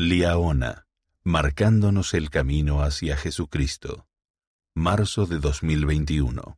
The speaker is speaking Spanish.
Liaona, marcándonos el camino hacia Jesucristo. Marzo de 2021.